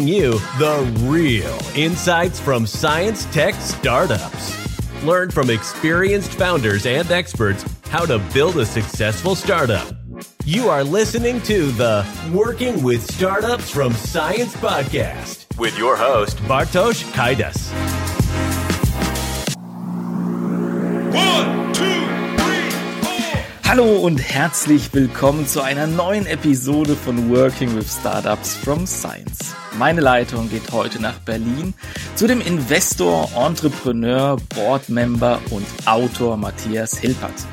bringing you the real insights from science tech startups. Learn from experienced founders and experts how to build a successful startup. You are listening to the Working with Startups from Science podcast with your host, Bartosz Kaidas. One. Hallo und herzlich willkommen zu einer neuen Episode von Working with Startups from Science. Meine Leitung geht heute nach Berlin zu dem Investor, Entrepreneur, Boardmember und Autor Matthias Hilpert.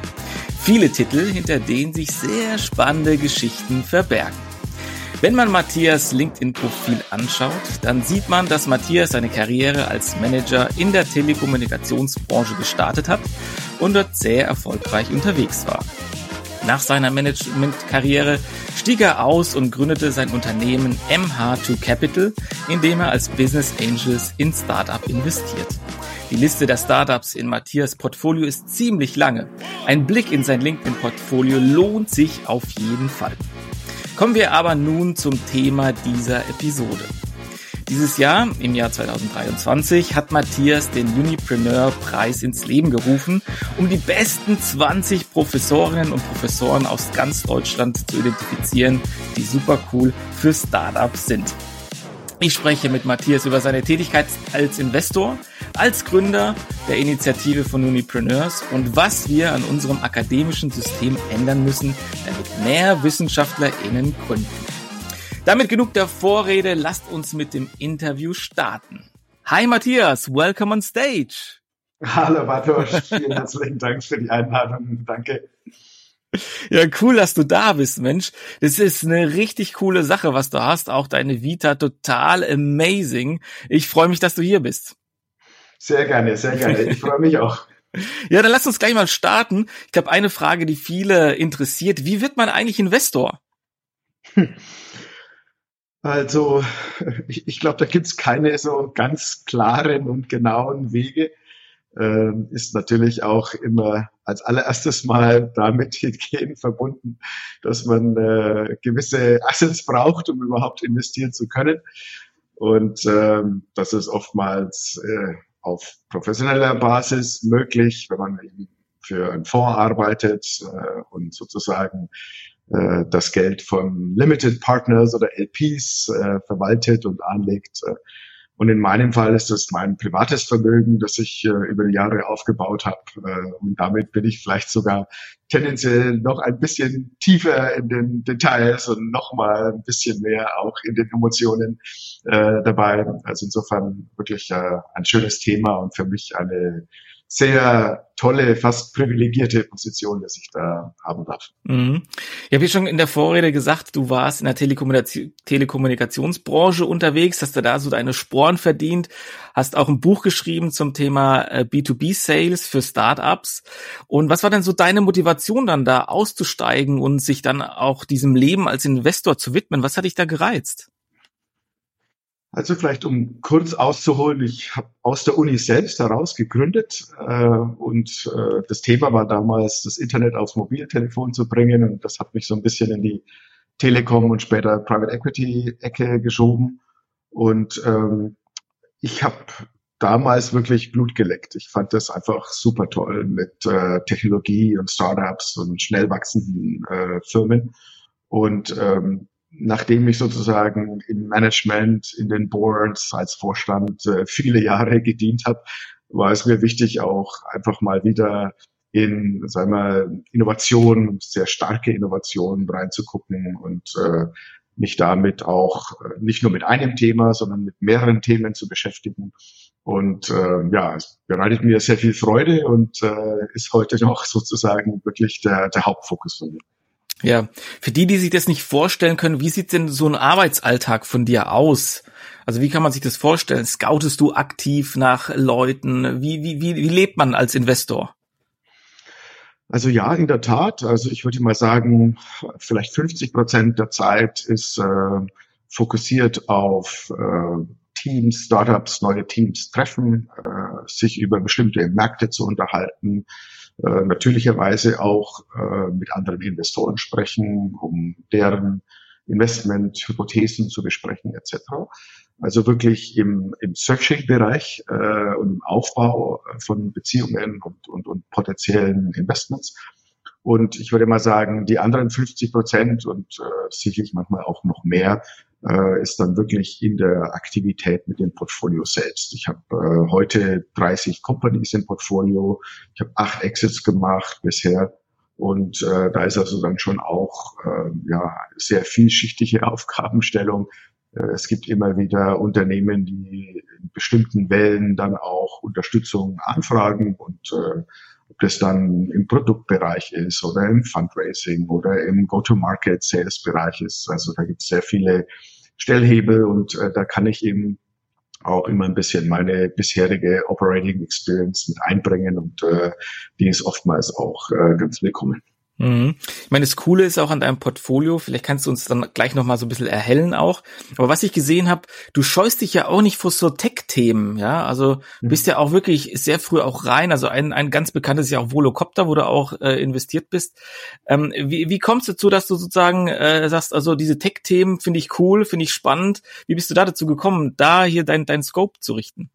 Viele Titel, hinter denen sich sehr spannende Geschichten verbergen. Wenn man Matthias LinkedIn-Profil anschaut, dann sieht man, dass Matthias seine Karriere als Manager in der Telekommunikationsbranche gestartet hat und dort sehr erfolgreich unterwegs war. Nach seiner Managementkarriere stieg er aus und gründete sein Unternehmen MH2 Capital, in dem er als Business Angels in Startup investiert. Die Liste der Startups in Matthias Portfolio ist ziemlich lange. Ein Blick in sein LinkedIn-Portfolio lohnt sich auf jeden Fall. Kommen wir aber nun zum Thema dieser Episode. Dieses Jahr, im Jahr 2023, hat Matthias den Unipreneur-Preis ins Leben gerufen, um die besten 20 Professorinnen und Professoren aus ganz Deutschland zu identifizieren, die super cool für Startups sind. Ich spreche mit Matthias über seine Tätigkeit als Investor, als Gründer der Initiative von Unipreneurs und was wir an unserem akademischen System ändern müssen, damit mehr WissenschaftlerInnen gründen. Damit genug der Vorrede, lasst uns mit dem Interview starten. Hi Matthias, welcome on stage. Hallo Bartosz, vielen herzlichen Dank für die Einladung. Danke. Ja, cool, dass du da bist, Mensch. Das ist eine richtig coole Sache, was du hast. Auch deine Vita total amazing. Ich freue mich, dass du hier bist. Sehr gerne, sehr gerne. Ich freue mich auch. Ja, dann lass uns gleich mal starten. Ich glaube, eine Frage, die viele interessiert. Wie wird man eigentlich Investor? Also, ich, ich glaube, da gibt's keine so ganz klaren und genauen Wege. Ähm, ist natürlich auch immer als allererstes Mal damit hingehen verbunden, dass man äh, gewisse Assets braucht, um überhaupt investieren zu können. Und ähm, das ist oftmals äh, auf professioneller Basis möglich, wenn man für einen Fonds arbeitet äh, und sozusagen äh, das Geld von Limited Partners oder LPs äh, verwaltet und anlegt. Äh, und in meinem Fall ist das mein privates Vermögen, das ich äh, über die Jahre aufgebaut habe. Äh, und damit bin ich vielleicht sogar tendenziell noch ein bisschen tiefer in den Details und noch mal ein bisschen mehr auch in den Emotionen äh, dabei. Also insofern wirklich äh, ein schönes Thema und für mich eine sehr tolle, fast privilegierte Position, dass ich da haben darf. Mhm. Ich habe ja schon in der Vorrede gesagt, du warst in der Telekommunikation, Telekommunikationsbranche unterwegs, hast du da so deine Sporen verdient, hast auch ein Buch geschrieben zum Thema äh, B2B-Sales für Startups. Und was war denn so deine Motivation dann da auszusteigen und sich dann auch diesem Leben als Investor zu widmen? Was hat dich da gereizt? Also vielleicht um kurz auszuholen, ich habe aus der Uni selbst heraus gegründet äh, und äh, das Thema war damals, das Internet aufs Mobiltelefon zu bringen und das hat mich so ein bisschen in die Telekom und später Private Equity Ecke geschoben und ähm, ich habe damals wirklich Blut geleckt. Ich fand das einfach super toll mit äh, Technologie und Startups und schnell wachsenden äh, Firmen und ähm, nachdem ich sozusagen im Management, in den Boards als Vorstand äh, viele Jahre gedient habe, war es mir wichtig, auch einfach mal wieder in, sagen wir, Innovation, sehr starke Innovationen reinzugucken und äh, mich damit auch äh, nicht nur mit einem Thema, sondern mit mehreren Themen zu beschäftigen. Und äh, ja, es bereitet mir sehr viel Freude und äh, ist heute noch sozusagen wirklich der, der Hauptfokus von mir. Ja, für die, die sich das nicht vorstellen können, wie sieht denn so ein Arbeitsalltag von dir aus? Also wie kann man sich das vorstellen? Scoutest du aktiv nach Leuten? Wie, wie, wie, wie lebt man als Investor? Also ja, in der Tat. Also ich würde mal sagen, vielleicht 50 Prozent der Zeit ist äh, fokussiert auf äh, Teams, Startups, neue Teams treffen, äh, sich über bestimmte Märkte zu unterhalten, äh, natürlicherweise auch äh, mit anderen Investoren sprechen, um deren Investmenthypothesen zu besprechen etc. Also wirklich im, im Searching-Bereich äh, und im Aufbau von Beziehungen und, und, und potenziellen Investments. Und ich würde mal sagen, die anderen 50 Prozent und äh, sicherlich manchmal auch noch mehr äh, ist dann wirklich in der Aktivität mit dem Portfolio selbst. Ich habe äh, heute 30 Companies im Portfolio. Ich habe acht Exits gemacht bisher. Und äh, da ist also dann schon auch äh, ja, sehr vielschichtige Aufgabenstellung. Äh, es gibt immer wieder Unternehmen, die in bestimmten Wellen dann auch Unterstützung anfragen und äh, ob das dann im Produktbereich ist oder im Fundraising oder im Go-to-Market-Sales-Bereich ist. Also da gibt es sehr viele Stellhebel und äh, da kann ich eben auch immer ein bisschen meine bisherige Operating Experience mit einbringen und äh, die ist oftmals auch äh, ganz willkommen. Mhm. Ich meine, das Coole ist auch an deinem Portfolio, vielleicht kannst du uns dann gleich nochmal so ein bisschen erhellen auch. Aber was ich gesehen habe, du scheust dich ja auch nicht vor so Tech-Themen, ja. Also du mhm. bist ja auch wirklich sehr früh auch rein. Also ein, ein ganz bekanntes ist ja auch Volocopter, wo du auch äh, investiert bist. Ähm, wie, wie kommst du dazu, dass du sozusagen äh, sagst, also diese Tech-Themen finde ich cool, finde ich spannend. Wie bist du da dazu gekommen, da hier dein, dein Scope zu richten?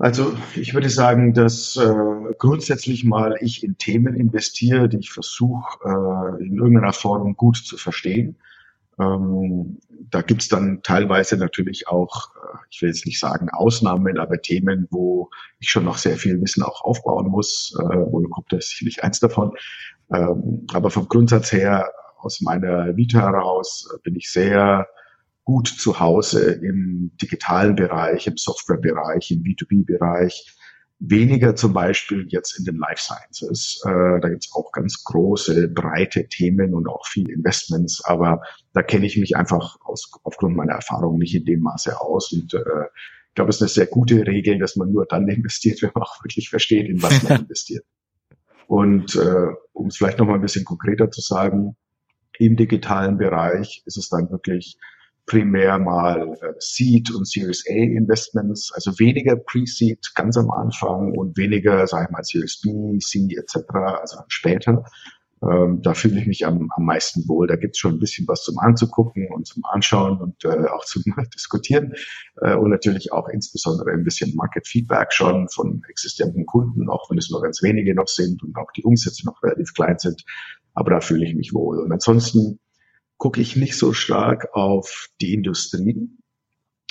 Also ich würde sagen, dass äh, grundsätzlich mal ich in Themen investiere, die ich versuche äh, in irgendeiner Form gut zu verstehen. Ähm, da gibt's dann teilweise natürlich auch, äh, ich will jetzt nicht sagen Ausnahmen, aber Themen, wo ich schon noch sehr viel Wissen auch aufbauen muss. Äh, Volocopter ist sicherlich eins davon. Ähm, aber vom Grundsatz her, aus meiner Vita heraus, äh, bin ich sehr gut zu Hause im digitalen Bereich, im Softwarebereich, im B2B-Bereich, weniger zum Beispiel jetzt in den Life Sciences. Äh, da gibt es auch ganz große, breite Themen und auch viele Investments, aber da kenne ich mich einfach aus, aufgrund meiner Erfahrung nicht in dem Maße aus. Und äh, ich glaube, es ist eine sehr gute Regel, dass man nur dann investiert, wenn man auch wirklich versteht, in was man investiert. Und äh, um es vielleicht noch mal ein bisschen konkreter zu sagen, im digitalen Bereich ist es dann wirklich primär mal äh, Seed und Series A Investments, also weniger Pre-Seed ganz am Anfang und weniger, sage ich mal, Series B, C etc., also später. Ähm, da fühle ich mich am, am meisten wohl. Da gibt es schon ein bisschen was zum Anzugucken und zum Anschauen und äh, auch zum Diskutieren äh, und natürlich auch insbesondere ein bisschen Market Feedback schon von existierenden Kunden, auch wenn es nur ganz wenige noch sind und auch die Umsätze noch relativ klein sind. Aber da fühle ich mich wohl. Und ansonsten gucke ich nicht so stark auf die Industrie.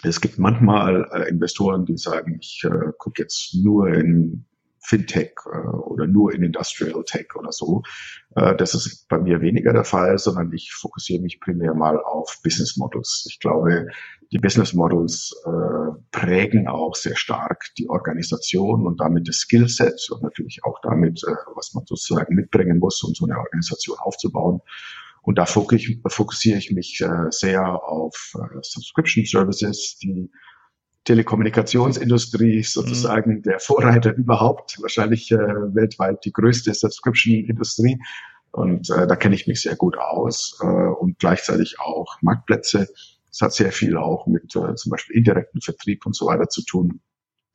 Es gibt manchmal äh, Investoren, die sagen, ich äh, gucke jetzt nur in Fintech äh, oder nur in Industrial Tech oder so. Äh, das ist bei mir weniger der Fall, sondern ich fokussiere mich primär mal auf Business Models. Ich glaube, die Business Models äh, prägen auch sehr stark die Organisation und damit das Skillset und natürlich auch damit, äh, was man sozusagen mitbringen muss, um so eine Organisation aufzubauen. Und da fokussiere ich mich äh, sehr auf äh, Subscription Services, die Telekommunikationsindustrie ist sozusagen mhm. der Vorreiter überhaupt, wahrscheinlich äh, weltweit die größte Subscription-Industrie. Und äh, da kenne ich mich sehr gut aus äh, und gleichzeitig auch Marktplätze. Es hat sehr viel auch mit äh, zum Beispiel indirekten Vertrieb und so weiter zu tun.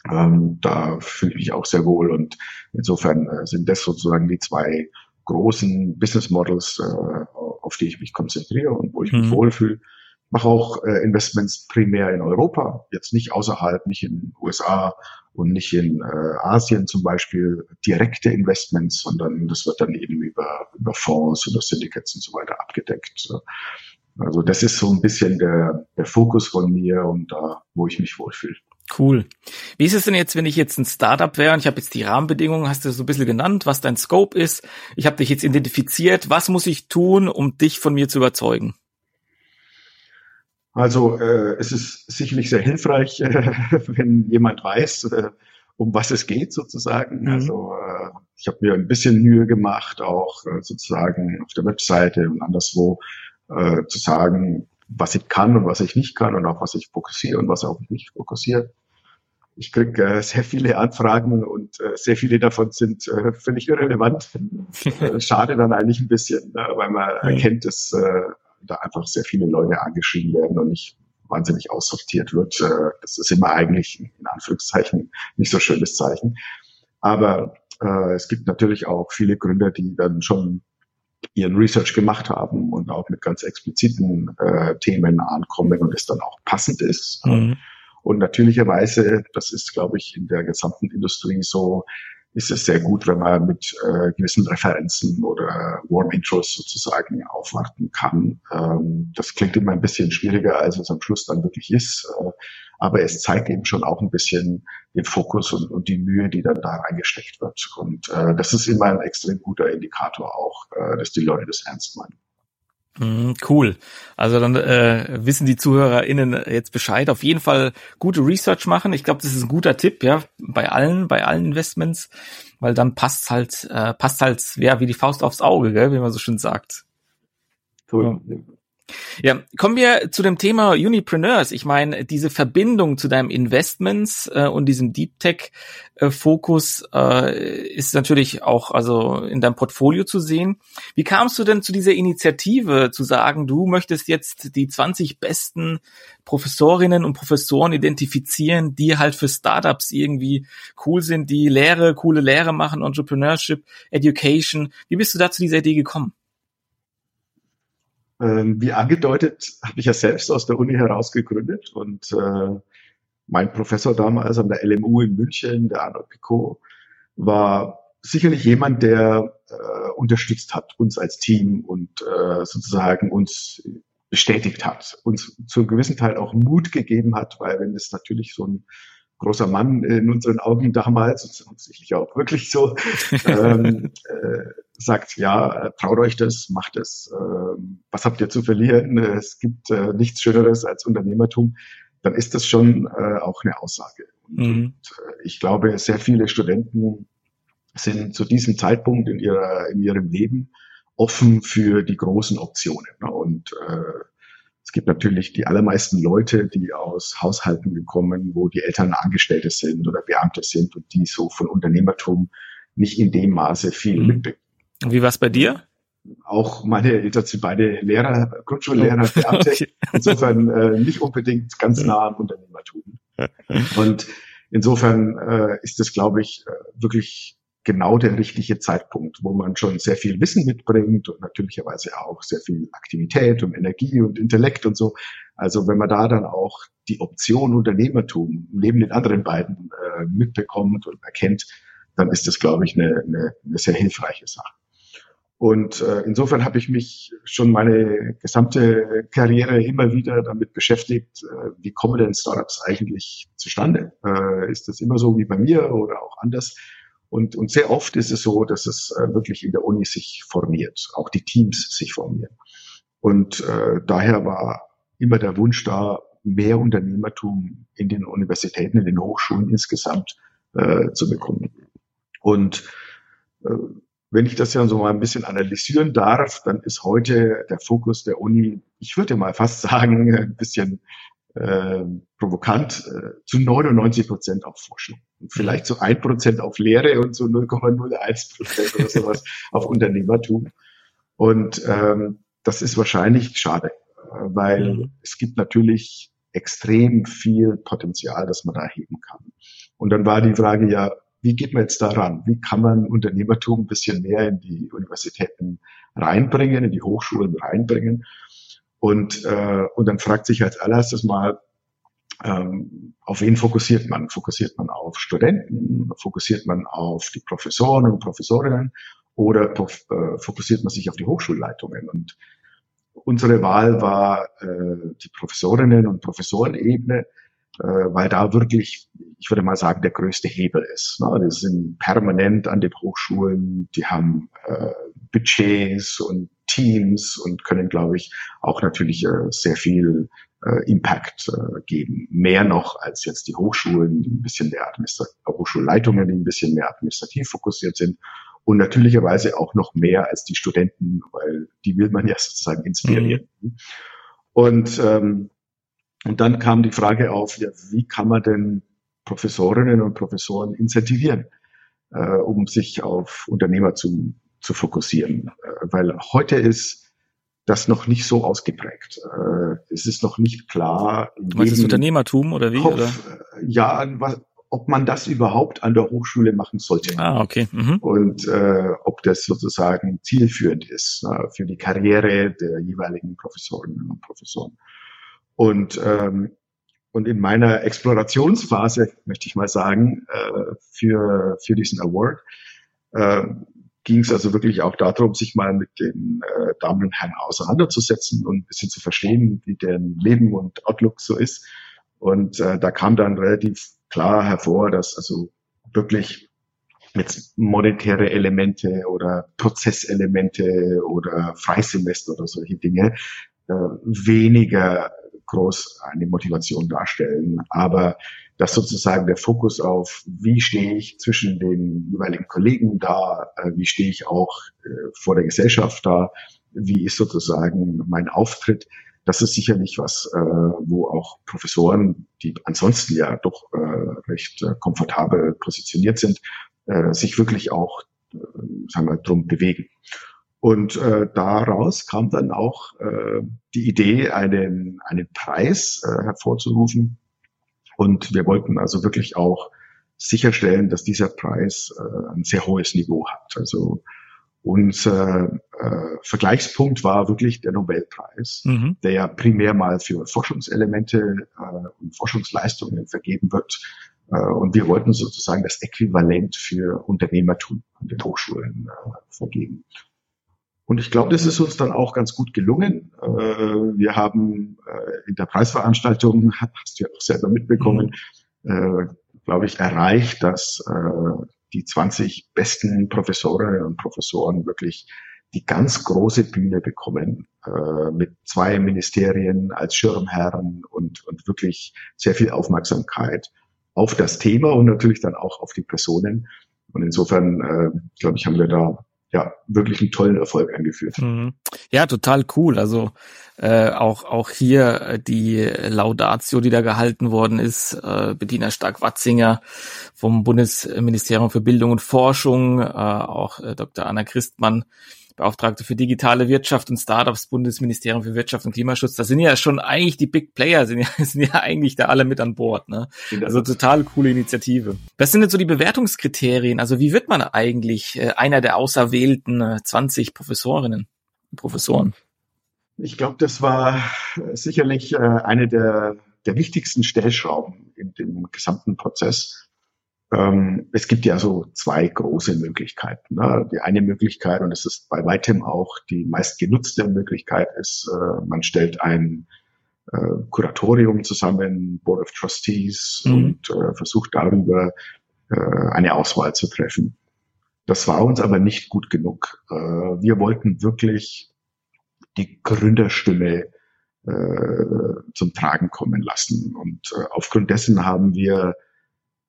Ähm, da fühle ich mich auch sehr wohl und insofern äh, sind das sozusagen die zwei großen Business Models, äh, auf die ich mich konzentriere und wo ich mich mhm. wohlfühle. Mache auch äh, Investments primär in Europa, jetzt nicht außerhalb, nicht in den USA und nicht in äh, Asien zum Beispiel direkte Investments, sondern das wird dann eben über, über Fonds oder Syndicates und so weiter abgedeckt. Also das ist so ein bisschen der, der Fokus von mir und da, wo ich mich wohlfühle. Cool. Wie ist es denn jetzt, wenn ich jetzt ein Startup wäre und ich habe jetzt die Rahmenbedingungen, hast du so ein bisschen genannt, was dein Scope ist. Ich habe dich jetzt identifiziert. Was muss ich tun, um dich von mir zu überzeugen? Also äh, es ist sicherlich sehr hilfreich, äh, wenn jemand weiß, äh, um was es geht sozusagen. Mhm. Also äh, ich habe mir ein bisschen Mühe gemacht, auch äh, sozusagen auf der Webseite und anderswo äh, zu sagen, was ich kann und was ich nicht kann und auf was ich fokussiere und was auch nicht fokussiere. Ich kriege äh, sehr viele Anfragen und äh, sehr viele davon sind äh, völlig irrelevant. Äh, schade dann eigentlich ein bisschen, ne, weil man erkennt, dass äh, da einfach sehr viele Leute angeschrieben werden und nicht wahnsinnig aussortiert wird. Äh, das ist immer eigentlich in Anführungszeichen nicht so schönes Zeichen. Aber äh, es gibt natürlich auch viele Gründer, die dann schon ihren Research gemacht haben und auch mit ganz expliziten äh, Themen ankommen und es dann auch passend ist. Mhm. Und natürlicherweise, das ist, glaube ich, in der gesamten Industrie so, ist es sehr gut, wenn man mit äh, gewissen Referenzen oder Warm Intros sozusagen aufwarten kann. Ähm, das klingt immer ein bisschen schwieriger, als es am Schluss dann wirklich ist. Äh, aber es zeigt eben schon auch ein bisschen den Fokus und, und die Mühe, die dann da reingesteckt wird. Und äh, das ist immer ein extrem guter Indikator auch, äh, dass die Leute das ernst meinen. Mhm, cool. Also dann äh, wissen die ZuhörerInnen jetzt Bescheid. Auf jeden Fall gute Research machen. Ich glaube, das ist ein guter Tipp, ja, bei allen, bei allen Investments, weil dann passt halt, äh, passt halt ja, wie die Faust aufs Auge, gell, wie man so schön sagt. Cool. Ja. Ja, kommen wir zu dem Thema Unipreneurs. Ich meine, diese Verbindung zu deinem Investments äh, und diesem Deep Tech äh, Fokus äh, ist natürlich auch also in deinem Portfolio zu sehen. Wie kamst du denn zu dieser Initiative zu sagen, du möchtest jetzt die 20 besten Professorinnen und Professoren identifizieren, die halt für Startups irgendwie cool sind, die Lehre, coole Lehre machen, Entrepreneurship, Education. Wie bist du da zu dieser Idee gekommen? Ähm, wie angedeutet, habe ich ja selbst aus der Uni heraus gegründet und äh, mein Professor damals an der LMU in München, der Arnold Picot, war sicherlich jemand, der äh, unterstützt hat, uns als Team und äh, sozusagen uns bestätigt hat, uns zu einem gewissen Teil auch Mut gegeben hat, weil wenn es natürlich so ein großer Mann in unseren Augen damals, und sicherlich auch wirklich so, ähm, äh, sagt, ja, traut euch das, macht es, äh, was habt ihr zu verlieren, es gibt äh, nichts Schöneres als Unternehmertum, dann ist das schon äh, auch eine Aussage. Und, mhm. und äh, ich glaube, sehr viele Studenten sind zu diesem Zeitpunkt in, ihrer, in ihrem Leben offen für die großen Optionen. Ne? Und äh, es gibt natürlich die allermeisten Leute, die aus Haushalten kommen, wo die Eltern Angestellte sind oder Beamte sind und die so von Unternehmertum nicht in dem Maße viel mhm. Mitbekommen. Wie war es bei dir? Auch meine Eltern sind beide Lehrer, Grundschullehrer, Beamte. okay. Insofern äh, nicht unbedingt ganz nah am Unternehmertum. Und insofern äh, ist das, glaube ich, äh, wirklich genau der richtige Zeitpunkt, wo man schon sehr viel Wissen mitbringt und natürlicherweise auch sehr viel Aktivität und Energie und Intellekt und so. Also wenn man da dann auch die Option Unternehmertum neben den anderen beiden äh, mitbekommt und erkennt, dann ist das, glaube ich, eine, eine, eine sehr hilfreiche Sache. Und äh, insofern habe ich mich schon meine gesamte Karriere immer wieder damit beschäftigt, äh, wie kommen denn Startups eigentlich zustande? Äh, ist das immer so wie bei mir oder auch anders? Und, und sehr oft ist es so, dass es äh, wirklich in der Uni sich formiert, auch die Teams sich formieren. Und äh, daher war immer der Wunsch da, mehr Unternehmertum in den Universitäten, in den Hochschulen insgesamt äh, zu bekommen. Und äh, wenn ich das ja so mal ein bisschen analysieren darf, dann ist heute der Fokus der Uni, ich würde mal fast sagen, ein bisschen äh, provokant, äh, zu 99 Prozent auf Forschung. Und vielleicht zu ein Prozent auf Lehre und zu 0,01 Prozent oder sowas auf Unternehmertum. Und ähm, das ist wahrscheinlich schade, weil mhm. es gibt natürlich extrem viel Potenzial, das man da heben kann. Und dann war die Frage ja, wie geht man jetzt daran? Wie kann man Unternehmertum ein bisschen mehr in die Universitäten reinbringen, in die Hochschulen reinbringen? Und, äh, und dann fragt sich als allererstes mal, ähm, auf wen fokussiert man? Fokussiert man auf Studenten? Fokussiert man auf die Professoren und Professorinnen? Oder äh, fokussiert man sich auf die Hochschulleitungen? Und unsere Wahl war äh, die Professorinnen und Professorenebene, äh, weil da wirklich, ich würde mal sagen, der größte Hebel ist. Ne? Die sind permanent an den Hochschulen, die haben äh, Budgets und Teams und können, glaube ich, auch natürlich äh, sehr viel äh, Impact äh, geben. Mehr noch als jetzt die Hochschulen, die ein bisschen mehr Administrat Hochschulleitungen, die ein bisschen mehr administrativ fokussiert sind und natürlicherweise auch noch mehr als die Studenten, weil die will man ja sozusagen inspirieren. Mhm. Und ähm, und dann kam die Frage auf, ja, wie kann man denn Professorinnen und Professoren incentivieren, äh, um sich auf Unternehmer zu, zu fokussieren. Äh, weil heute ist das noch nicht so ausgeprägt. Äh, es ist noch nicht klar. Was ist Unternehmertum oder wie? Kopf, oder? Äh, ja, was, ob man das überhaupt an der Hochschule machen sollte. Ah, okay. Mhm. Und äh, ob das sozusagen zielführend ist äh, für die Karriere der jeweiligen Professorinnen und Professoren. Und ähm, und in meiner Explorationsphase, möchte ich mal sagen, äh, für, für diesen Award, äh, ging es also wirklich auch darum, sich mal mit den äh, Damen und Herren auseinanderzusetzen und ein bisschen zu verstehen, wie deren Leben und Outlook so ist. Und äh, da kam dann relativ klar hervor, dass also wirklich jetzt monetäre Elemente oder Prozesselemente oder Freisemester oder solche Dinge äh, weniger groß eine Motivation darstellen. Aber dass sozusagen der Fokus auf, wie stehe ich zwischen den jeweiligen Kollegen da, äh, wie stehe ich auch äh, vor der Gesellschaft da, wie ist sozusagen mein Auftritt, das ist sicherlich was, äh, wo auch Professoren, die ansonsten ja doch recht komfortabel positioniert sind, sich wirklich auch, sagen wir, drum bewegen. Und äh, daraus kam dann auch äh, die Idee, einen, einen Preis äh, hervorzurufen. Und wir wollten also wirklich auch sicherstellen, dass dieser Preis äh, ein sehr hohes Niveau hat. Also unser äh, Vergleichspunkt war wirklich der Nobelpreis, mhm. der ja primär mal für Forschungselemente äh, und Forschungsleistungen vergeben wird. Äh, und wir wollten sozusagen das Äquivalent für Unternehmertum an den Hochschulen äh, vergeben. Und ich glaube, das ist uns dann auch ganz gut gelungen. Äh, wir haben äh, in der Preisveranstaltung, hast du ja auch selber mitbekommen, mhm. glaube ich, erreicht, dass die 20 besten Professorinnen und Professoren wirklich die ganz große Bühne bekommen, mit zwei Ministerien als Schirmherren und, und wirklich sehr viel Aufmerksamkeit auf das Thema und natürlich dann auch auf die Personen. Und insofern, glaube ich, haben wir da ja, wirklich einen tollen Erfolg eingeführt. Mhm. Ja, total cool. Also äh, auch auch hier äh, die Laudatio, die da gehalten worden ist, äh, Bettina Stark-Watzinger vom Bundesministerium für Bildung und Forschung, äh, auch äh, Dr. Anna Christmann Beauftragte für digitale Wirtschaft und Startups, Bundesministerium für Wirtschaft und Klimaschutz. Das sind ja schon eigentlich die Big Player, sind ja, sind ja eigentlich da alle mit an Bord. Ne? Also total coole Initiative. Was sind denn so die Bewertungskriterien? Also wie wird man eigentlich äh, einer der auserwählten äh, 20 Professorinnen und Professoren? Ich glaube, das war sicherlich äh, eine der, der wichtigsten Stellschrauben in dem gesamten Prozess es gibt ja so zwei große Möglichkeiten. Ne? Die eine Möglichkeit, und es ist bei weitem auch die meistgenutzte Möglichkeit, ist, äh, man stellt ein äh, Kuratorium zusammen, Board of Trustees, mhm. und äh, versucht darüber äh, eine Auswahl zu treffen. Das war uns aber nicht gut genug. Äh, wir wollten wirklich die Gründerstimme äh, zum Tragen kommen lassen. Und aufgrund dessen haben wir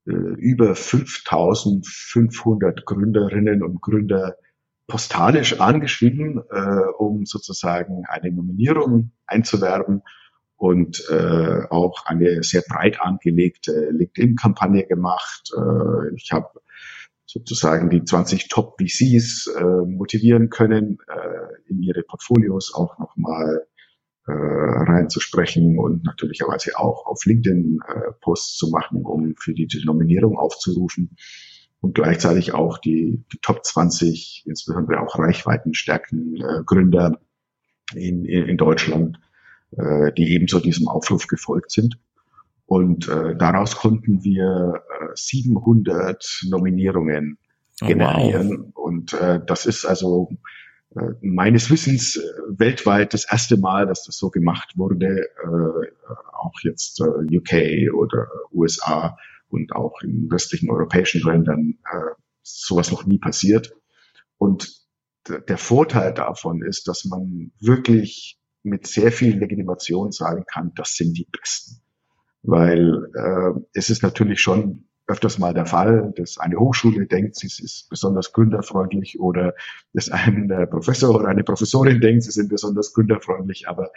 über 5500 Gründerinnen und Gründer postalisch angeschrieben, äh, um sozusagen eine Nominierung einzuwerben und äh, auch eine sehr breit angelegte LinkedIn-Kampagne gemacht. Äh, ich habe sozusagen die 20 Top-VCs äh, motivieren können, äh, in ihre Portfolios auch nochmal äh, reinzusprechen und natürlicherweise auch auf LinkedIn äh, Posts zu machen, um für die Nominierung aufzurufen und gleichzeitig auch die, die Top 20, insbesondere auch reichweitenstärken äh, Gründer in, in, Deutschland, äh, die ebenso diesem Aufruf gefolgt sind. Und äh, daraus konnten wir äh, 700 Nominierungen generieren. Oh, wow. Und äh, das ist also meines Wissens äh, weltweit das erste Mal, dass das so gemacht wurde, äh, auch jetzt äh, UK oder USA und auch in westlichen europäischen Ländern äh, sowas noch nie passiert. Und der Vorteil davon ist, dass man wirklich mit sehr viel Legitimation sagen kann, das sind die Besten. Weil äh, es ist natürlich schon öfters mal der Fall, dass eine Hochschule denkt, sie ist besonders gründerfreundlich oder dass ein äh, Professor oder eine Professorin denkt, sie sind besonders gründerfreundlich, aber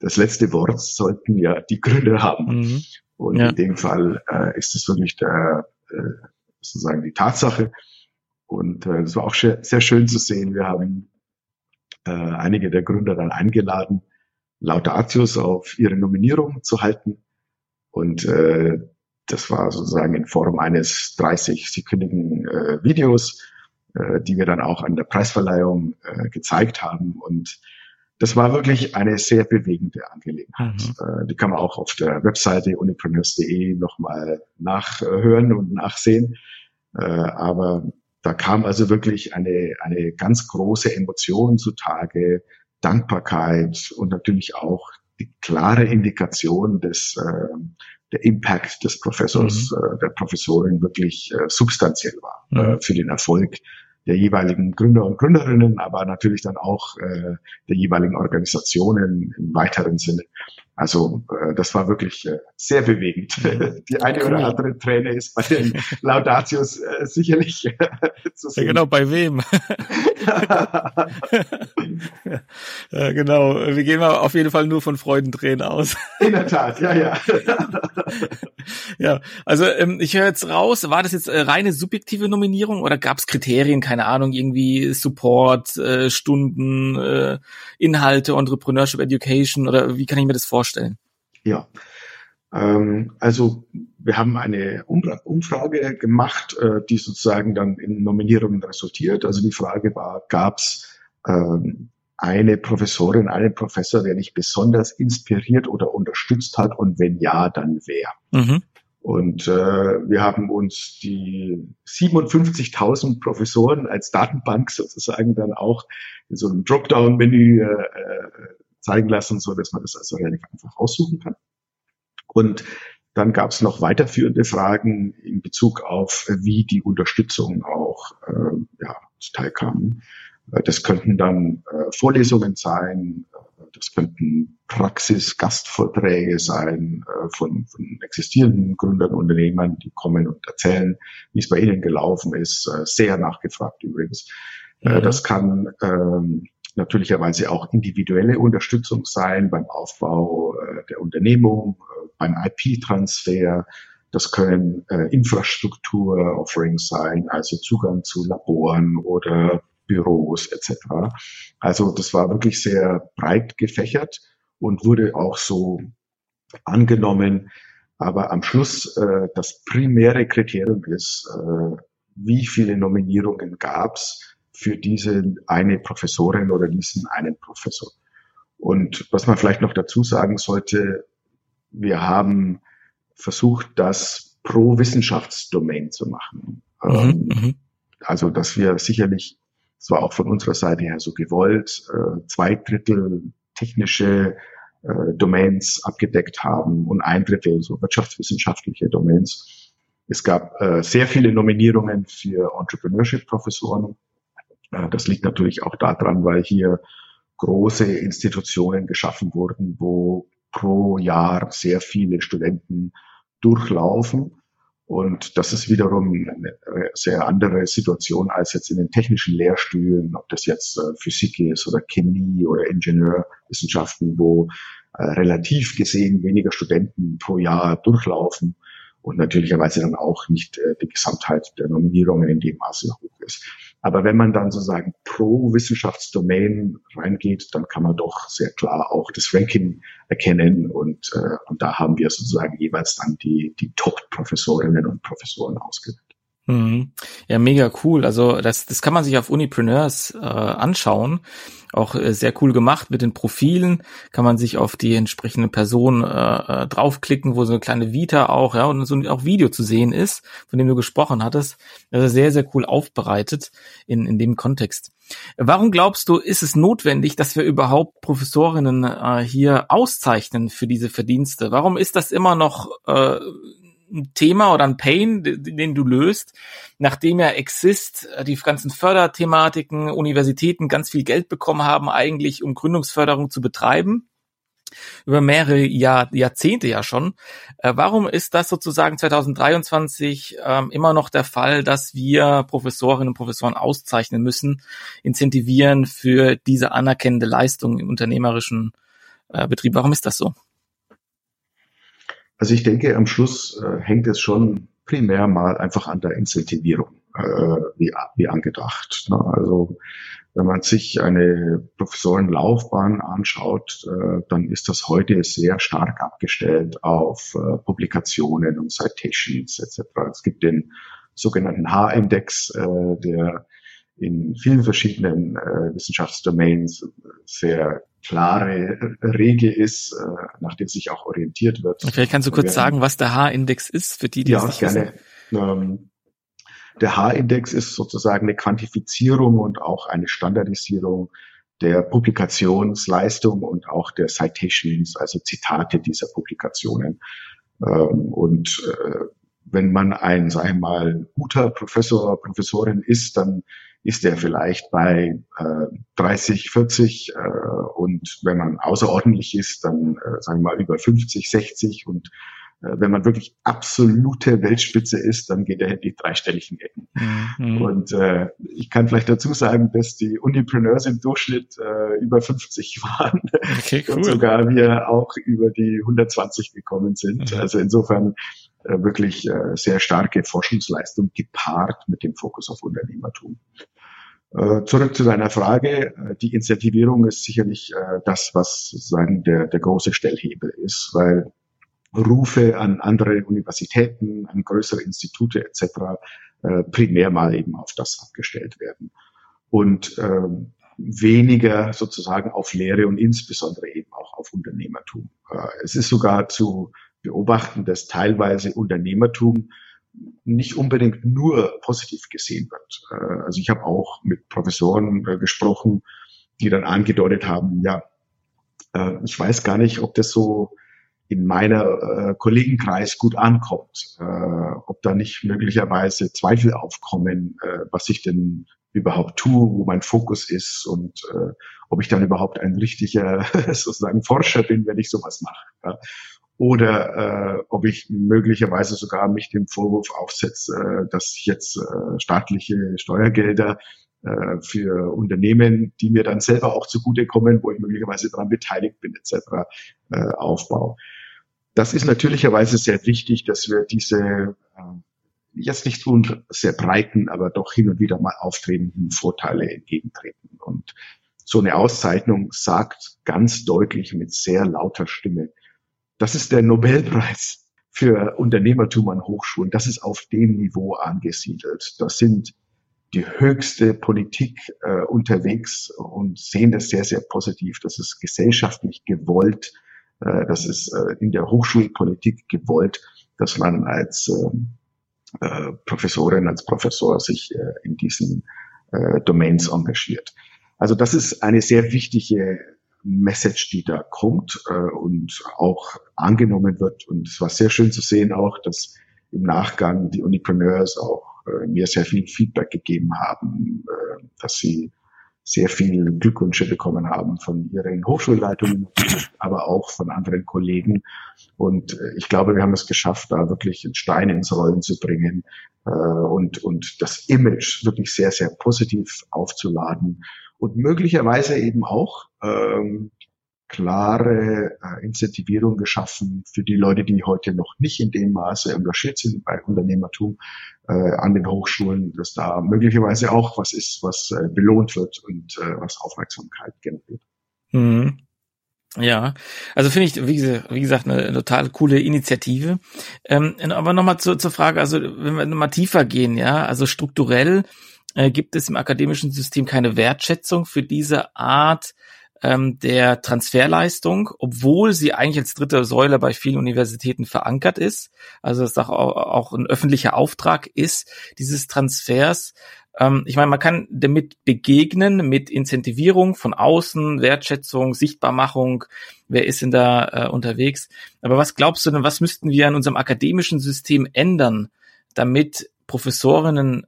das letzte Wort sollten ja die Gründer haben. Mhm. Und ja. in dem Fall äh, ist es wirklich der, äh, sozusagen die Tatsache. Und äh, das war auch sehr, sehr schön zu sehen. Wir haben äh, einige der Gründer dann eingeladen, Laudatius auf ihre Nominierung zu halten. Und äh, das war sozusagen in Form eines 30-sekündigen äh, Videos, äh, die wir dann auch an der Preisverleihung äh, gezeigt haben. Und das war wirklich eine sehr bewegende Angelegenheit. Mhm. Äh, die kann man auch auf der Webseite unipreneurs.de nochmal nachhören und nachsehen. Äh, aber da kam also wirklich eine, eine ganz große Emotion zutage, Dankbarkeit und natürlich auch die klare Indikation des, äh, der Impact des Professors, mhm. äh, der Professorin wirklich äh, substanziell war mhm. äh, für den Erfolg der jeweiligen Gründer und Gründerinnen, aber natürlich dann auch der jeweiligen Organisationen im weiteren Sinne. Also äh, das war wirklich äh, sehr bewegend. Die eine cool. oder andere Träne ist bei den Laudatius äh, sicherlich äh, zu sehen. Ja, genau, bei wem? ja, genau, wir gehen mal auf jeden Fall nur von Freudentränen aus. In der Tat, ja, ja. ja, also ähm, ich höre jetzt raus, war das jetzt äh, reine subjektive Nominierung oder gab es Kriterien, keine Ahnung, irgendwie Support, äh, Stunden, äh, Inhalte, Entrepreneurship Education oder wie kann ich mir das vorstellen? Vorstellen? Ja, ähm, also wir haben eine Umfrage gemacht, äh, die sozusagen dann in Nominierungen resultiert. Also die Frage war, gab es ähm, eine Professorin, einen Professor, der dich besonders inspiriert oder unterstützt hat und wenn ja, dann wer? Mhm. Und äh, wir haben uns die 57.000 Professoren als Datenbank sozusagen dann auch in so einem Dropdown-Menü äh, äh zeigen lassen, so dass man das also relativ einfach aussuchen kann. Und dann gab es noch weiterführende Fragen in Bezug auf, wie die Unterstützung auch äh, ja, zuteil kam. Äh, das könnten dann äh, Vorlesungen sein, äh, das könnten Praxis-Gastvorträge sein äh, von, von existierenden Gründern, Unternehmern, die kommen und erzählen, wie es bei ihnen gelaufen ist. Äh, sehr nachgefragt übrigens. Mhm. Das kann ähm, natürlicherweise auch individuelle Unterstützung sein beim Aufbau äh, der Unternehmung, äh, beim IP-Transfer. Das können äh, Infrastruktur-Offerings sein, also Zugang zu Laboren oder Büros etc. Also das war wirklich sehr breit gefächert und wurde auch so angenommen. Aber am Schluss äh, das primäre Kriterium ist, äh, wie viele Nominierungen gab es für diese eine Professorin oder diesen einen Professor. Und was man vielleicht noch dazu sagen sollte, wir haben versucht, das pro Wissenschaftsdomain zu machen. Mhm, ähm, mhm. also, dass wir sicherlich, es war auch von unserer Seite her so gewollt, äh, zwei Drittel technische äh, Domains abgedeckt haben und ein Drittel so wirtschaftswissenschaftliche Domains. Es gab äh, sehr viele Nominierungen für Entrepreneurship-Professoren das liegt natürlich auch daran, weil hier große Institutionen geschaffen wurden, wo pro Jahr sehr viele Studenten durchlaufen. Und das ist wiederum eine sehr andere Situation als jetzt in den technischen Lehrstühlen, ob das jetzt äh, Physik ist oder Chemie oder Ingenieurwissenschaften, wo äh, relativ gesehen weniger Studenten pro Jahr durchlaufen und natürlicherweise dann auch nicht die Gesamtheit der Nominierungen in dem Maße hoch ist. Aber wenn man dann sozusagen pro Wissenschaftsdomain reingeht, dann kann man doch sehr klar auch das Ranking erkennen und, äh, und da haben wir sozusagen jeweils dann die, die Top-Professorinnen und Professoren ausgewählt. Mhm. Ja, mega cool. Also das, das kann man sich auf Unipreneurs äh, anschauen. Auch äh, sehr cool gemacht mit den Profilen. Kann man sich auf die entsprechende Person äh, äh, draufklicken, wo so eine kleine Vita auch, ja, und so ein auch Video zu sehen ist, von dem du gesprochen hattest. Also sehr, sehr cool aufbereitet in, in dem Kontext. Warum glaubst du, ist es notwendig, dass wir überhaupt Professorinnen äh, hier auszeichnen für diese Verdienste? Warum ist das immer noch äh, ein Thema oder ein Pain, den du löst, nachdem ja Exist, äh, die ganzen Förderthematiken, Universitäten ganz viel Geld bekommen haben, eigentlich um Gründungsförderung zu betreiben über mehrere Jahr, Jahrzehnte ja schon. Äh, warum ist das sozusagen 2023 ähm, immer noch der Fall, dass wir Professorinnen und Professoren auszeichnen müssen, incentivieren für diese anerkennende Leistung im unternehmerischen äh, Betrieb? Warum ist das so? Also ich denke, am Schluss äh, hängt es schon primär mal einfach an der Incentivierung. äh, wie, wie angedacht. Ne? Also wenn man sich eine Professorenlaufbahn anschaut, äh, dann ist das heute sehr stark abgestellt auf äh, Publikationen und Citations etc. Es gibt den sogenannten H-Index, äh, der in vielen verschiedenen äh, Wissenschaftsdomains sehr klare Regel ist, äh, nach der sich auch orientiert wird. Vielleicht kannst du kurz sagen, was der H-Index ist für die, die ja, es nicht gerne. Ähm, der H-Index ist sozusagen eine Quantifizierung und auch eine Standardisierung der Publikationsleistung und auch der Citations, also Zitate dieser Publikationen. Ähm, und äh, wenn man ein, sag ich mal, guter Professor, Professorin ist, dann ist er vielleicht bei äh, 30, 40 äh, und wenn man außerordentlich ist, dann äh, sagen wir mal über 50, 60 und äh, wenn man wirklich absolute Weltspitze ist, dann geht er in die dreistelligen Ecken. Mhm. Und äh, ich kann vielleicht dazu sagen, dass die Unipreneurs im Durchschnitt äh, über 50 waren okay, cool. und sogar wir auch über die 120 gekommen sind. Mhm. Also insofern wirklich äh, sehr starke Forschungsleistung gepaart mit dem Fokus auf Unternehmertum. Äh, zurück zu deiner Frage. Die Incentivierung ist sicherlich das, was sozusagen der, der große Stellhebel ist, weil Rufe an andere Universitäten, an größere Institute etc. primär mal eben auf das abgestellt werden. Und ähm, weniger sozusagen auf Lehre und insbesondere eben auch auf Unternehmertum. es ist sogar zu beobachten, dass teilweise Unternehmertum nicht unbedingt nur positiv gesehen wird. Äh, also ich habe auch mit Professoren äh, gesprochen, die dann angedeutet haben, ja, äh, ich weiß gar nicht, ob das so in meiner Kollegenkreis gut ankommt, ob da nicht möglicherweise Zweifel aufkommen, was ich denn überhaupt tue, wo mein Fokus ist und ob ich dann überhaupt ein richtiger sozusagen Forscher bin, wenn ich sowas mache oder äh, ob ich möglicherweise sogar mich dem Vorwurf aufsetze, äh, dass ich jetzt äh, staatliche Steuergelder äh, für Unternehmen, die mir dann selber auch zugutekommen, wo ich möglicherweise daran beteiligt bin, etc., äh, aufbaue. Das ist natürlicherweise sehr wichtig, dass wir diese äh, jetzt nicht so sehr breiten, aber doch hin und wieder mal auftretenden Vorteile entgegentreten. Und so eine Auszeichnung sagt ganz deutlich mit sehr lauter Stimme, das ist der Nobelpreis für Unternehmertum an Hochschulen. Das ist auf dem Niveau angesiedelt. Das sind die höchste Politik äh, unterwegs und sehen das sehr, sehr positiv. Das ist gesellschaftlich gewollt. Äh, das ist äh, in der Hochschulpolitik gewollt, dass man als äh, äh, Professorin, als Professor sich äh, in diesen äh, Domains engagiert. Also das ist eine sehr wichtige Message, die da kommt äh, und auch angenommen wird. Und es war sehr schön zu sehen auch, dass im Nachgang die Unipreneurs auch äh, mir sehr viel Feedback gegeben haben, äh, dass sie sehr viel Glückwünsche bekommen haben von ihren Hochschulleitungen, aber auch von anderen Kollegen. Und äh, ich glaube, wir haben es geschafft, da wirklich Steine ins Rollen zu bringen äh, und, und das Image wirklich sehr, sehr positiv aufzuladen und möglicherweise eben auch ähm, klare äh, Incentivierung geschaffen für die Leute, die heute noch nicht in dem Maße engagiert sind bei Unternehmertum äh, an den Hochschulen, dass da möglicherweise auch was ist, was äh, belohnt wird und äh, was Aufmerksamkeit generiert. Mhm. Ja, also finde ich, wie gesagt, eine total coole Initiative. Ähm, aber nochmal zur, zur Frage, also wenn wir nochmal tiefer gehen, ja, also strukturell äh, gibt es im akademischen System keine Wertschätzung für diese Art ähm, der Transferleistung, obwohl sie eigentlich als dritte Säule bei vielen Universitäten verankert ist. Also es auch, auch ein öffentlicher Auftrag ist dieses Transfers. Ähm, ich meine, man kann damit begegnen mit Incentivierung von außen, Wertschätzung, Sichtbarmachung. Wer ist denn da äh, unterwegs? Aber was glaubst du denn, was müssten wir an unserem akademischen System ändern, damit Professorinnen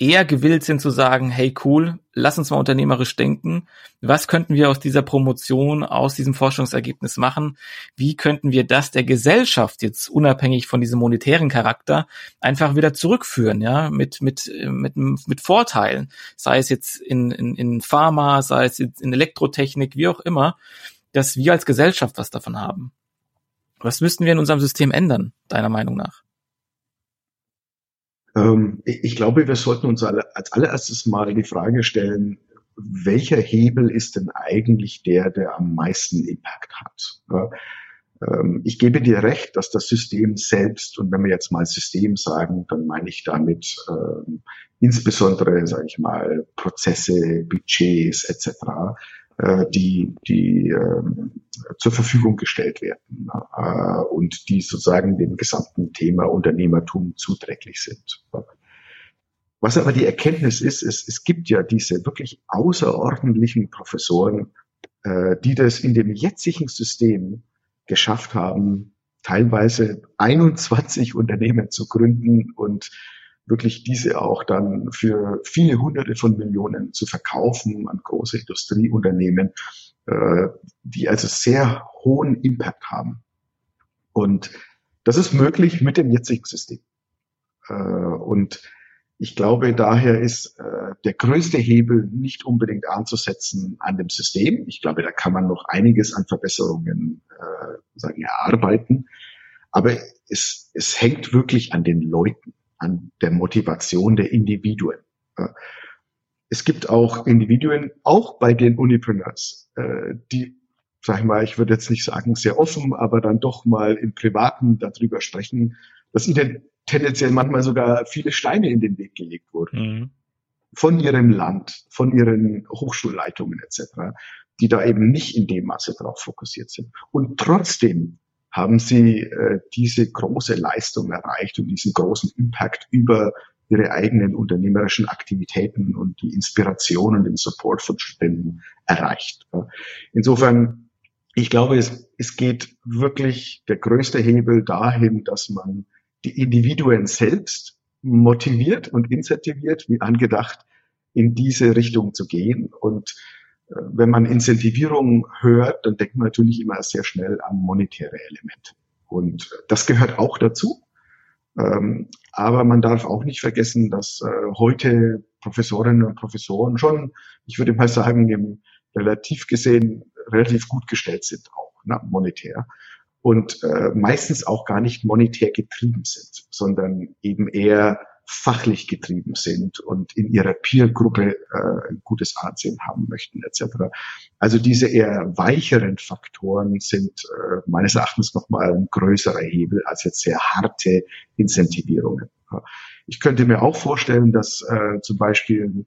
eher gewillt sind zu sagen, hey cool, lass uns mal unternehmerisch denken. Was könnten wir aus dieser Promotion, aus diesem Forschungsergebnis machen? Wie könnten wir das der Gesellschaft jetzt unabhängig von diesem monetären Charakter einfach wieder zurückführen, ja, mit, mit, mit, mit Vorteilen? Sei es jetzt in, in, in Pharma, sei es jetzt in Elektrotechnik, wie auch immer, dass wir als Gesellschaft was davon haben. Was müssten wir in unserem System ändern, deiner Meinung nach? Ähm, ich glaube, wir sollten uns alle, als allererstes mal die Frage stellen, welcher Hebel ist denn eigentlich der, der am meisten Impact hat? Ja, ähm, ich gebe dir recht, dass das System selbst, und wenn wir jetzt mal System sagen, dann meine ich damit ähm, insbesondere, sage ich mal, Prozesse, Budgets etc., äh, die, die ähm, zur Verfügung gestellt werden äh, und die sozusagen dem gesamten Thema Unternehmertum zuträglich sind. Was aber die Erkenntnis ist, ist, es gibt ja diese wirklich außerordentlichen Professoren, äh, die das in dem jetzigen System geschafft haben, teilweise 21 Unternehmen zu gründen und wirklich diese auch dann für viele hunderte von Millionen zu verkaufen an große Industrieunternehmen, äh, die also sehr hohen Impact haben. Und das ist möglich mit dem jetzigen System. Äh, und ich glaube, daher ist äh, der größte Hebel nicht unbedingt anzusetzen an dem System. Ich glaube, da kann man noch einiges an Verbesserungen äh, sagen, erarbeiten. Aber es, es hängt wirklich an den Leuten, an der Motivation der Individuen. Äh, es gibt auch Individuen, auch bei den Unipreneurs, äh, die, sag ich mal, ich würde jetzt nicht sagen sehr offen, aber dann doch mal im Privaten darüber sprechen, dass ihnen tendenziell manchmal sogar viele Steine in den Weg gelegt wurden. Mhm. Von ihrem Land, von ihren Hochschulleitungen etc., die da eben nicht in dem Maße drauf fokussiert sind. Und trotzdem haben sie äh, diese große Leistung erreicht und diesen großen Impact über ihre eigenen unternehmerischen Aktivitäten und die Inspiration und den Support von Studenten erreicht. Insofern, ich glaube, es, es geht wirklich der größte Hebel dahin, dass man die Individuen selbst motiviert und incentiviert, wie angedacht, in diese Richtung zu gehen. Und wenn man Incentivierung hört, dann denkt man natürlich immer sehr schnell an monetäre Elemente. Und das gehört auch dazu. Ähm, aber man darf auch nicht vergessen, dass äh, heute Professorinnen und Professoren schon, ich würde mal sagen, relativ gesehen relativ gut gestellt sind, auch na, monetär und äh, meistens auch gar nicht monetär getrieben sind, sondern eben eher fachlich getrieben sind und in ihrer Peer-Gruppe äh, ein gutes Ansehen haben möchten etc. Also diese eher weicheren Faktoren sind äh, meines Erachtens nochmal ein größerer Hebel als jetzt sehr harte Incentivierungen. Ich könnte mir auch vorstellen, dass äh, zum Beispiel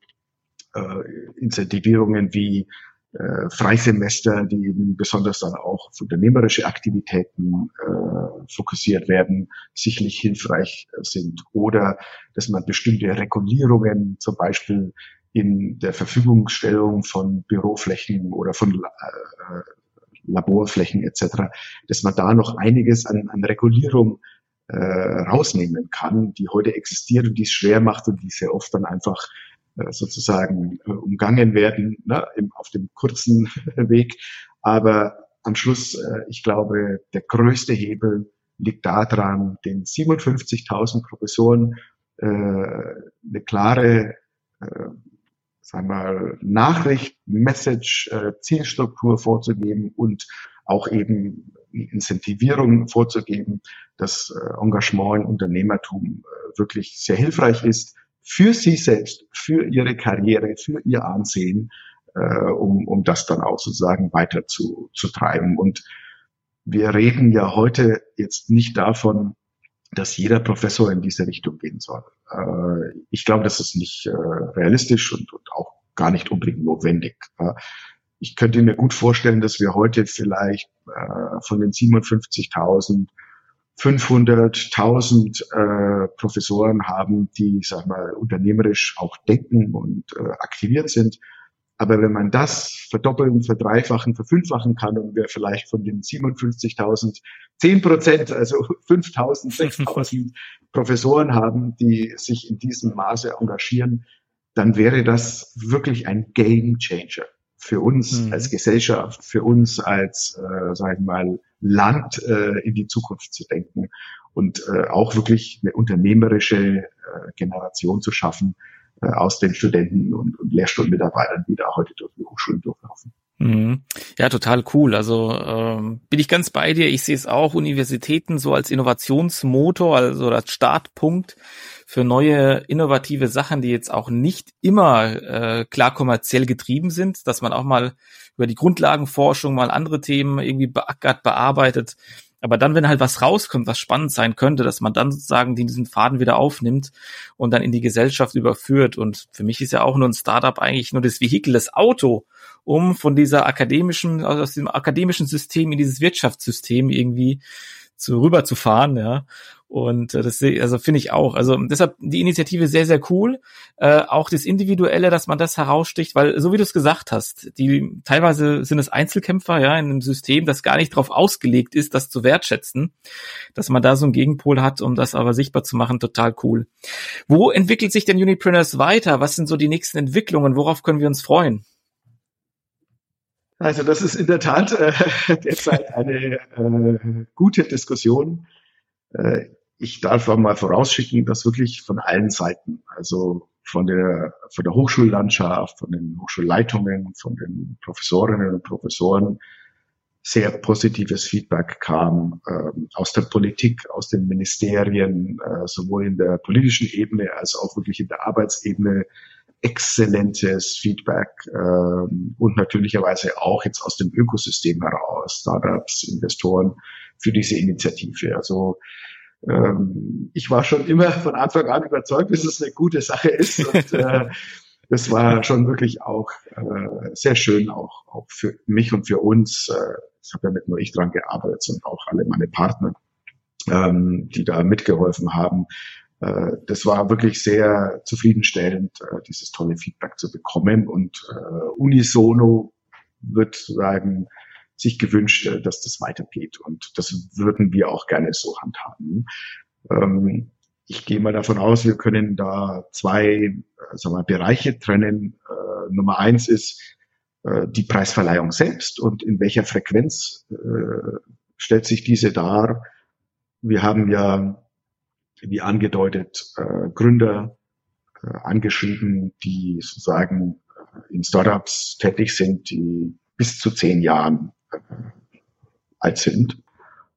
äh, Incentivierungen wie äh, Freisemester, die eben besonders dann auch auf unternehmerische Aktivitäten äh, fokussiert werden, sicherlich hilfreich äh, sind. Oder dass man bestimmte Regulierungen zum Beispiel in der Verfügungstellung von Büroflächen oder von äh, Laborflächen etc., dass man da noch einiges an, an Regulierung äh, rausnehmen kann, die heute existiert und die es schwer macht und die sehr oft dann einfach sozusagen äh, umgangen werden ne, auf dem kurzen Weg. Aber am Schluss, äh, ich glaube, der größte Hebel liegt daran, den 57.000 Professoren äh, eine klare äh, sagen wir mal, Nachricht, Message, äh, Zielstruktur vorzugeben und auch eben Incentivierung vorzugeben, dass äh, Engagement im Unternehmertum äh, wirklich sehr hilfreich ist für sie selbst, für ihre Karriere, für ihr Ansehen, äh, um, um das dann auch sozusagen weiter zu, zu treiben. Und wir reden ja heute jetzt nicht davon, dass jeder Professor in diese Richtung gehen soll. Äh, ich glaube, das ist nicht äh, realistisch und, und auch gar nicht unbedingt notwendig. Äh, ich könnte mir gut vorstellen, dass wir heute vielleicht äh, von den 57.000 500, 1000 äh, Professoren haben, die, sag mal, unternehmerisch auch denken und äh, aktiviert sind. Aber wenn man das verdoppeln, verdreifachen, verfünffachen kann und wir vielleicht von den 57.000 10 Prozent, also 5.000, 6.000 Professoren haben, die sich in diesem Maße engagieren, dann wäre das wirklich ein Game Changer für uns mhm. als Gesellschaft, für uns als, äh, sag ich mal, Land äh, in die Zukunft zu denken und äh, auch wirklich eine unternehmerische äh, Generation zu schaffen äh, aus den Studenten und, und Lehrstuhlmitarbeitern, die da heute durch die Hochschulen durchlaufen. Mhm. Ja, total cool. Also ähm, bin ich ganz bei dir. Ich sehe es auch Universitäten so als Innovationsmotor, also als Startpunkt für neue innovative Sachen, die jetzt auch nicht immer äh, klar kommerziell getrieben sind, dass man auch mal über die Grundlagenforschung mal andere Themen irgendwie beackert, bearbeitet. Aber dann, wenn halt was rauskommt, was spannend sein könnte, dass man dann sozusagen diesen Faden wieder aufnimmt und dann in die Gesellschaft überführt. Und für mich ist ja auch nur ein Startup eigentlich nur das Vehikel, das Auto, um von dieser akademischen, also aus dem akademischen System in dieses Wirtschaftssystem irgendwie zu rüberzufahren, ja. Und äh, das also finde ich auch. Also deshalb die Initiative sehr, sehr cool. Äh, auch das Individuelle, dass man das heraussticht, weil so wie du es gesagt hast, die teilweise sind es Einzelkämpfer, ja, in einem System, das gar nicht darauf ausgelegt ist, das zu wertschätzen, dass man da so einen Gegenpol hat, um das aber sichtbar zu machen, total cool. Wo entwickelt sich denn Unipreneurs weiter? Was sind so die nächsten Entwicklungen? Worauf können wir uns freuen? Also das ist in der Tat äh, derzeit eine äh, gute Diskussion. Äh, ich darf auch mal vorausschicken, dass wirklich von allen Seiten, also von der, von der Hochschullandschaft, von den Hochschulleitungen, von den Professorinnen und Professoren sehr positives Feedback kam ähm, aus der Politik, aus den Ministerien, äh, sowohl in der politischen Ebene als auch wirklich in der Arbeitsebene exzellentes Feedback ähm, und natürlicherweise auch jetzt aus dem Ökosystem heraus, Startups, Investoren für diese Initiative. Also ähm, ich war schon immer von Anfang an überzeugt, dass es eine gute Sache ist. Und äh, das war schon wirklich auch äh, sehr schön, auch, auch für mich und für uns. Äh, ich habe ja nicht nur ich dran gearbeitet, sondern auch alle meine Partner, ähm, die da mitgeholfen haben. Äh, das war wirklich sehr zufriedenstellend, äh, dieses tolle Feedback zu bekommen. Und äh, unisono wird sagen, sich gewünscht, dass das weitergeht. Und das würden wir auch gerne so handhaben. Ähm, ich gehe mal davon aus, wir können da zwei sagen wir, Bereiche trennen. Nummer eins ist die Preisverleihung selbst und in welcher Frequenz stellt sich diese dar. Wir haben ja, wie angedeutet, äh, Gründer äh, angeschrieben, die sozusagen in Startups tätig sind, die bis zu zehn Jahren alt sind.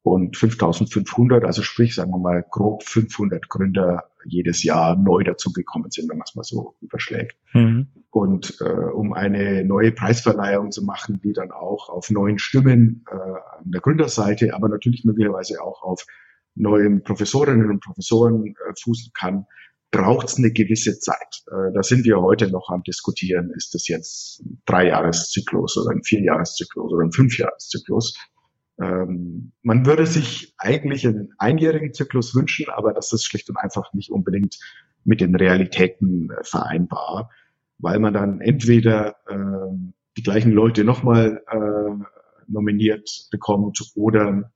Und 5500, also sprich, sagen wir mal, grob 500 Gründer jedes Jahr neu dazugekommen sind, wenn man es mal so überschlägt. Mhm. Und äh, um eine neue Preisverleihung zu machen, die dann auch auf neuen Stimmen äh, an der Gründerseite, aber natürlich möglicherweise auch auf neuen Professorinnen und Professoren äh, fußen kann, braucht es eine gewisse Zeit. Äh, da sind wir heute noch am diskutieren, ist das jetzt ein Dreijahreszyklus oder ein Vierjahreszyklus oder ein Fünfjahreszyklus. Ähm, man würde sich eigentlich einen einjährigen Zyklus wünschen, aber das ist schlicht und einfach nicht unbedingt mit den Realitäten äh, vereinbar, weil man dann entweder äh, die gleichen Leute nochmal äh, nominiert bekommt oder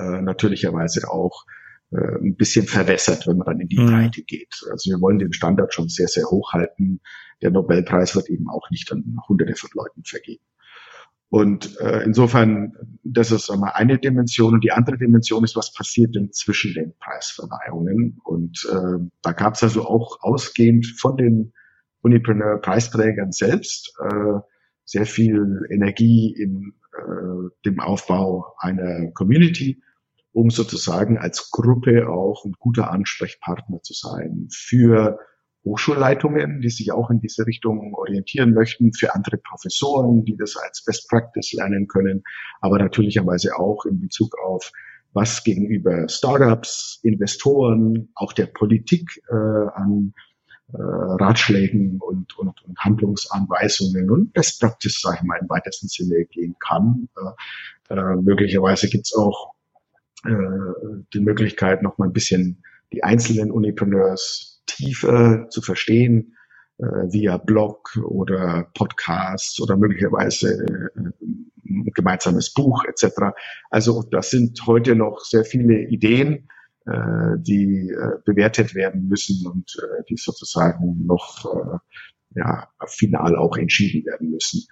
äh, natürlicherweise auch äh, ein bisschen verwässert, wenn man dann in die mhm. Breite geht. Also wir wollen den Standard schon sehr, sehr hoch halten. Der Nobelpreis wird eben auch nicht an hunderte von Leuten vergeben. Und äh, insofern, das ist einmal eine Dimension. Und die andere Dimension ist, was passiert denn zwischen den Preisverleihungen? Und äh, da gab es also auch ausgehend von den Unipreneur-Preisträgern selbst äh, sehr viel Energie in äh, dem Aufbau einer Community um sozusagen als Gruppe auch ein guter Ansprechpartner zu sein für Hochschulleitungen, die sich auch in diese Richtung orientieren möchten, für andere Professoren, die das als Best Practice lernen können, aber natürlicherweise auch in Bezug auf was gegenüber Startups, Investoren, auch der Politik äh, an äh, Ratschlägen und, und, und Handlungsanweisungen und Best Practice, sage ich mal, im weitesten Sinne gehen kann. Äh, äh, möglicherweise gibt's auch die Möglichkeit, noch mal ein bisschen die einzelnen Unipreneurs tiefer zu verstehen, äh, via Blog oder Podcast oder möglicherweise äh, ein gemeinsames Buch etc. Also das sind heute noch sehr viele Ideen, äh, die äh, bewertet werden müssen und äh, die sozusagen noch äh, ja, final auch entschieden werden müssen.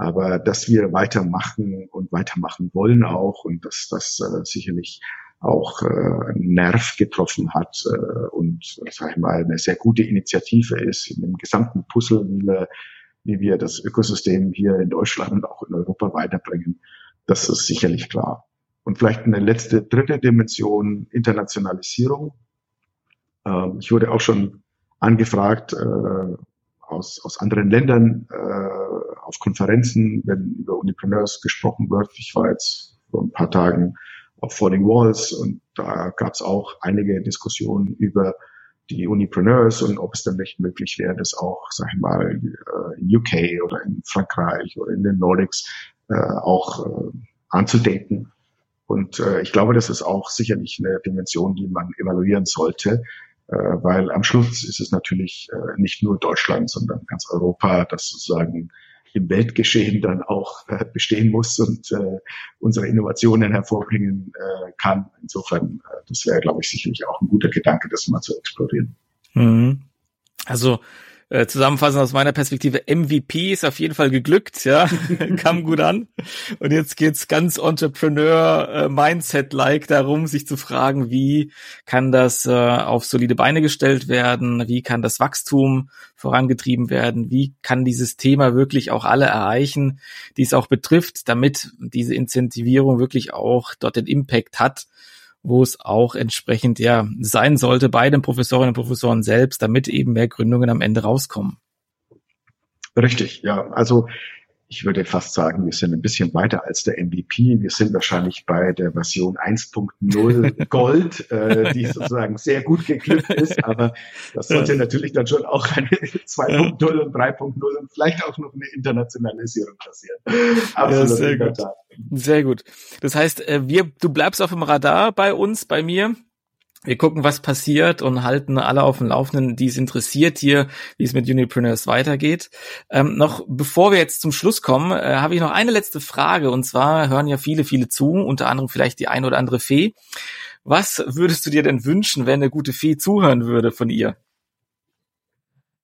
Aber dass wir weitermachen und weitermachen wollen auch und dass das äh, sicherlich auch äh, Nerv getroffen hat äh, und sag ich mal eine sehr gute Initiative ist in dem gesamten Puzzle, wie wir wie wir das Ökosystem hier in Deutschland und auch in Europa weiterbringen. Das ist sicherlich klar. Und vielleicht eine letzte, dritte Dimension, Internationalisierung. Ähm, ich wurde auch schon angefragt äh, aus, aus anderen Ländern äh, auf Konferenzen, wenn über Unipreneurs gesprochen wird. Ich war jetzt vor ein paar Tagen auf Falling Walls und da gab es auch einige Diskussionen über die Unipreneurs und ob es dann nicht möglich wäre, das auch, sag ich mal, äh, in UK oder in Frankreich oder in den Nordics äh, auch äh, anzudenken. Und äh, ich glaube, das ist auch sicherlich eine Dimension, die man evaluieren sollte, äh, weil am Schluss ist es natürlich äh, nicht nur Deutschland, sondern ganz Europa, das sozusagen im Weltgeschehen dann auch äh, bestehen muss und äh, unsere Innovationen hervorbringen äh, kann. Insofern, äh, das wäre, glaube ich, sicherlich auch ein guter Gedanke, das mal zu explorieren. Mhm. Also äh, zusammenfassend aus meiner Perspektive, MVP ist auf jeden Fall geglückt, ja, kam gut an. Und jetzt geht's ganz Entrepreneur-Mindset-like darum, sich zu fragen, wie kann das äh, auf solide Beine gestellt werden, wie kann das Wachstum vorangetrieben werden, wie kann dieses Thema wirklich auch alle erreichen, die es auch betrifft, damit diese Incentivierung wirklich auch dort den Impact hat wo es auch entsprechend ja sein sollte bei den Professorinnen und Professoren selbst, damit eben mehr Gründungen am Ende rauskommen. Richtig, ja. Also ich würde fast sagen, wir sind ein bisschen weiter als der MVP. Wir sind wahrscheinlich bei der Version 1.0 Gold, äh, die sozusagen sehr gut geglückt ist. Aber das sollte natürlich dann schon auch eine 2.0 und 3.0 und vielleicht auch noch eine Internationalisierung passieren. Absolut. Ja, sehr gut. Sehr gut. Das heißt, äh, wir, du bleibst auf dem Radar bei uns, bei mir wir gucken, was passiert und halten alle auf dem Laufenden, die es interessiert hier, wie es mit Unipreneurs weitergeht. Ähm, noch bevor wir jetzt zum Schluss kommen, äh, habe ich noch eine letzte Frage und zwar hören ja viele, viele zu, unter anderem vielleicht die ein oder andere Fee. Was würdest du dir denn wünschen, wenn eine gute Fee zuhören würde von ihr?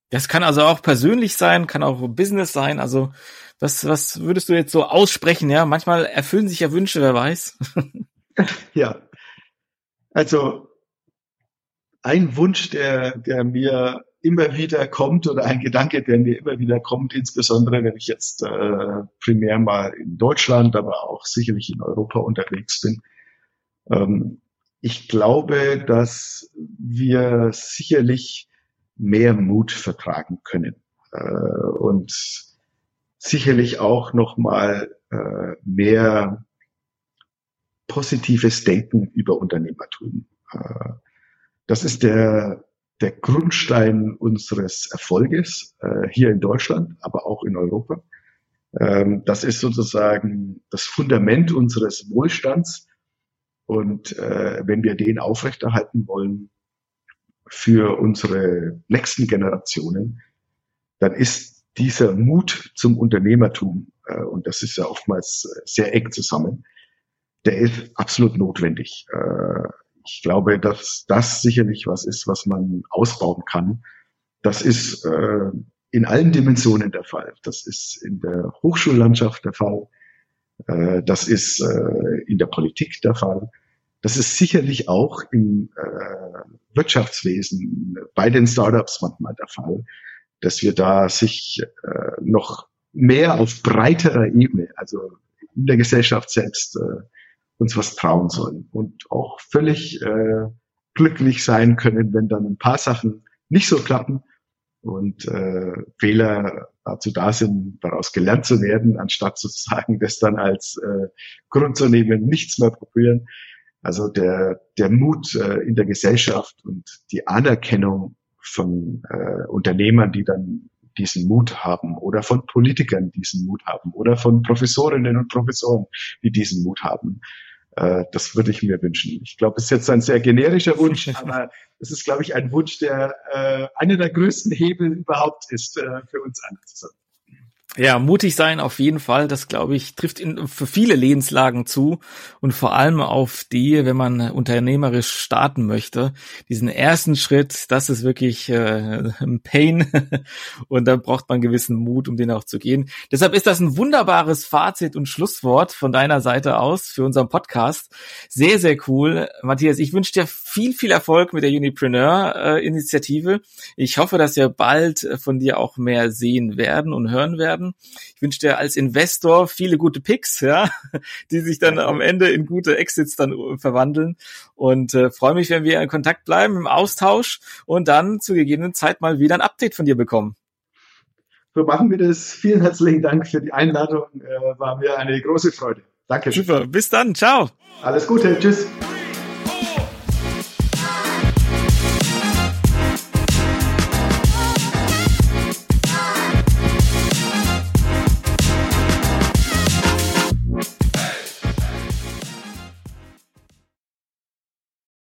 Das kann also auch persönlich sein, kann auch Business sein. Also was, was würdest du jetzt so aussprechen? Ja, manchmal erfüllen sich ja Wünsche, wer weiß. ja, also ein Wunsch, der, der mir immer wieder kommt oder ein Gedanke, der mir immer wieder kommt, insbesondere wenn ich jetzt äh, primär mal in Deutschland, aber auch sicherlich in Europa unterwegs bin. Ähm, ich glaube, dass wir sicherlich mehr Mut vertragen können äh, und sicherlich auch noch mal äh, mehr positives Denken über Unternehmertum. Äh, das ist der, der Grundstein unseres Erfolges äh, hier in Deutschland, aber auch in Europa. Ähm, das ist sozusagen das Fundament unseres Wohlstands. Und äh, wenn wir den aufrechterhalten wollen für unsere nächsten Generationen, dann ist dieser Mut zum Unternehmertum, äh, und das ist ja oftmals sehr eng zusammen, der ist absolut notwendig. Äh, ich glaube, dass das sicherlich was ist, was man ausbauen kann. Das ist äh, in allen Dimensionen der Fall. Das ist in der Hochschullandschaft der Fall. Äh, das ist äh, in der Politik der Fall. Das ist sicherlich auch im äh, Wirtschaftswesen bei den Startups manchmal der Fall, dass wir da sich äh, noch mehr auf breiterer Ebene, also in der Gesellschaft selbst, äh, uns was trauen sollen und auch völlig äh, glücklich sein können, wenn dann ein paar Sachen nicht so klappen und äh, Fehler dazu da sind, daraus gelernt zu werden, anstatt sozusagen das dann als äh, Grund zu nehmen, nichts mehr probieren. Also der, der Mut äh, in der Gesellschaft und die Anerkennung von äh, Unternehmern, die dann diesen Mut haben oder von Politikern diesen Mut haben oder von Professorinnen und Professoren, die diesen Mut haben. Äh, das würde ich mir wünschen. Ich glaube, es ist jetzt ein sehr generischer Wunsch, aber es ist, glaube ich, ein Wunsch, der äh, einer der größten Hebel überhaupt ist äh, für uns alle zusammen. Ja, mutig sein auf jeden Fall. Das glaube ich trifft in, für viele Lebenslagen zu und vor allem auf die, wenn man unternehmerisch starten möchte. Diesen ersten Schritt, das ist wirklich äh, ein Pain und da braucht man gewissen Mut, um den auch zu gehen. Deshalb ist das ein wunderbares Fazit und Schlusswort von deiner Seite aus für unseren Podcast. Sehr, sehr cool, Matthias. Ich wünsche dir viel, viel Erfolg mit der Unipreneur-Initiative. Ich hoffe, dass wir bald äh, von dir auch mehr sehen werden und hören werden. Ich wünsche dir als Investor viele gute Picks, ja, die sich dann am Ende in gute Exits dann äh, verwandeln. Und äh, freue mich, wenn wir in Kontakt bleiben, im Austausch und dann zu gegebenen Zeit mal wieder ein Update von dir bekommen. So machen wir das. Vielen herzlichen Dank für die Einladung. Äh, war mir eine große Freude. Danke. Super. Bis dann. Ciao. Alles Gute. Tschüss.